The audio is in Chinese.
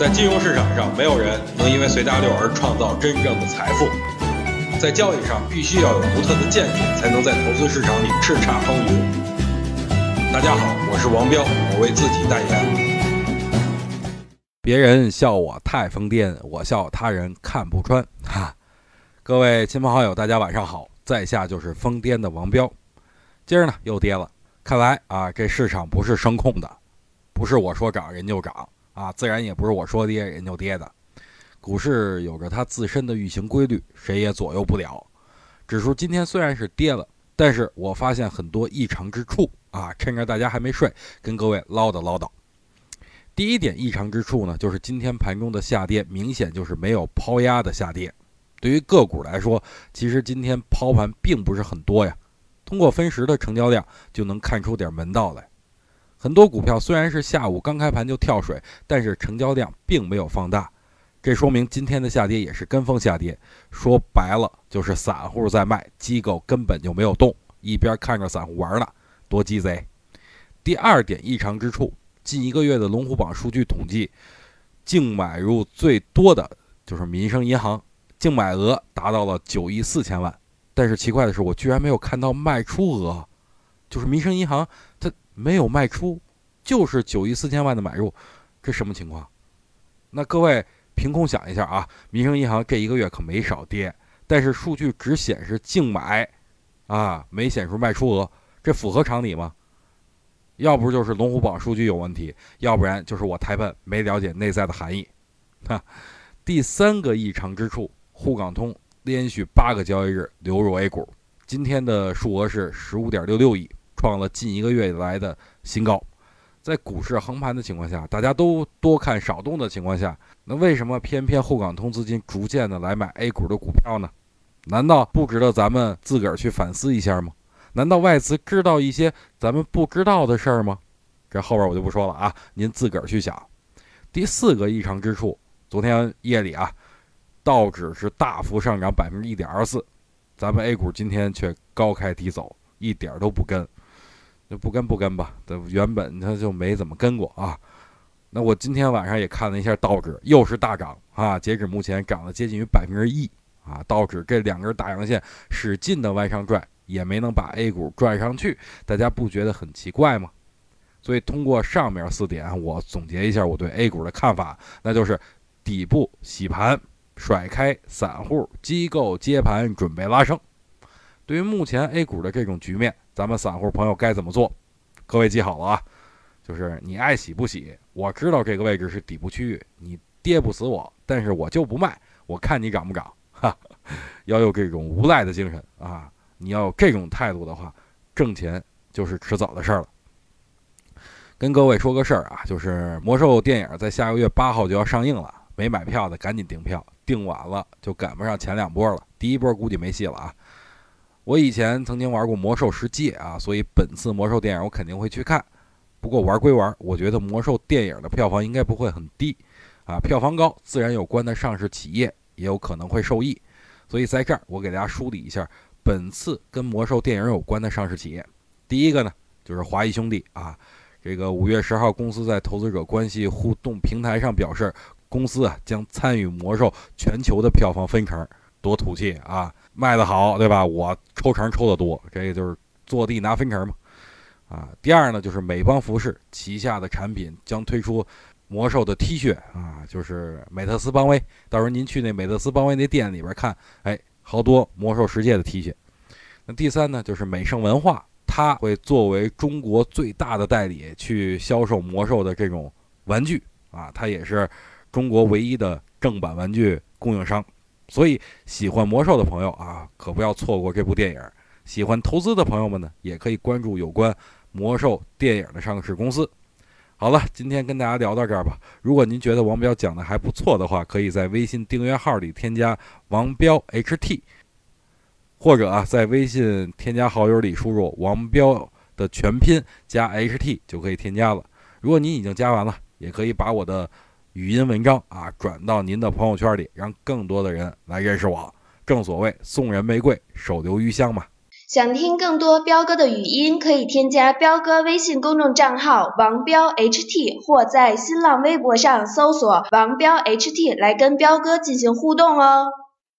在金融市场上，没有人能因为随大流而创造真正的财富。在交易上，必须要有独特的见解，才能在投资市场里叱咤风云。大家好，我是王彪，我为自己代言。别人笑我太疯癫，我笑他人看不穿。哈，各位亲朋好友，大家晚上好，在下就是疯癫的王彪。今儿呢又跌了，看来啊这市场不是声控的，不是我说涨人就涨。啊，自然也不是我说跌人就跌的，股市有着它自身的运行规律，谁也左右不了。指数今天虽然是跌了，但是我发现很多异常之处啊，趁着大家还没睡，跟各位唠叨唠叨。第一点异常之处呢，就是今天盘中的下跌明显就是没有抛压的下跌。对于个股来说，其实今天抛盘并不是很多呀，通过分时的成交量就能看出点门道来。很多股票虽然是下午刚开盘就跳水，但是成交量并没有放大，这说明今天的下跌也是跟风下跌。说白了就是散户在卖，机构根本就没有动，一边看着散户玩呢，多鸡贼。第二点异常之处，近一个月的龙虎榜数据统计，净买入最多的就是民生银行，净买额达到了九亿四千万。但是奇怪的是，我居然没有看到卖出额，就是民生银行它。没有卖出，就是九亿四千万的买入，这什么情况？那各位凭空想一下啊，民生银行这一个月可没少跌，但是数据只显示净买，啊，没显示卖出额，这符合常理吗？要不就是龙虎榜数据有问题，要不然就是我太笨，没了解内在的含义。哈，第三个异常之处，沪港通连续八个交易日流入 A 股，今天的数额是十五点六六亿。创了近一个月以来的新高，在股市横盘的情况下，大家都多看少动的情况下，那为什么偏偏沪港通资金逐渐的来买 A 股的股票呢？难道不值得咱们自个儿去反思一下吗？难道外资知道一些咱们不知道的事儿吗？这后边我就不说了啊，您自个儿去想。第四个异常之处，昨天夜里啊，道指是大幅上涨百分之一点二四，咱们 A 股今天却高开低走，一点都不跟。就不跟不跟吧，它原本它就没怎么跟过啊。那我今天晚上也看了一下道指，又是大涨啊！截止目前涨了接近于百分之一啊。道指这两根大阳线使劲的往上拽，也没能把 A 股拽上去，大家不觉得很奇怪吗？所以通过上面四点，我总结一下我对 A 股的看法，那就是底部洗盘，甩开散户机构接盘，准备拉升。对于目前 A 股的这种局面，咱们散户朋友该怎么做？各位记好了啊，就是你爱洗不洗，我知道这个位置是底部区域，你跌不死我，但是我就不卖，我看你涨不涨。哈，要有这种无赖的精神啊！你要有这种态度的话，挣钱就是迟早的事儿了。跟各位说个事儿啊，就是魔兽电影在下个月八号就要上映了，没买票的赶紧订票，订晚了就赶不上前两波了，第一波估计没戏了啊。我以前曾经玩过《魔兽世界》啊，所以本次魔兽电影我肯定会去看。不过玩归玩，我觉得魔兽电影的票房应该不会很低，啊，票房高自然有关的上市企业也有可能会受益。所以在这儿我给大家梳理一下本次跟魔兽电影有关的上市企业。第一个呢就是华谊兄弟啊，这个五月十号公司在投资者关系互动平台上表示，公司啊将参与魔兽全球的票房分成。多土气啊！卖得好，对吧？我抽成抽得多，这个就是坐地拿分成嘛。啊，第二呢，就是美邦服饰旗下的产品将推出魔兽的 T 恤啊，就是美特斯邦威。到时候您去那美特斯邦威那店里边看，哎，好多魔兽世界的 T 恤。那第三呢，就是美盛文化，它会作为中国最大的代理去销售魔兽的这种玩具啊，它也是中国唯一的正版玩具供应商。所以，喜欢魔兽的朋友啊，可不要错过这部电影。喜欢投资的朋友们呢，也可以关注有关魔兽电影的上市公司。好了，今天跟大家聊到这儿吧。如果您觉得王彪讲的还不错的话，可以在微信订阅号里添加王彪 HT，或者啊，在微信添加好友里输入王彪的全拼加 HT 就可以添加了。如果您已经加完了，也可以把我的。语音文章啊，转到您的朋友圈里，让更多的人来认识我。正所谓送人玫瑰，手留余香嘛。想听更多彪哥的语音，可以添加彪哥微信公众账号王彪 HT，或在新浪微博上搜索王彪 HT 来跟彪哥进行互动哦。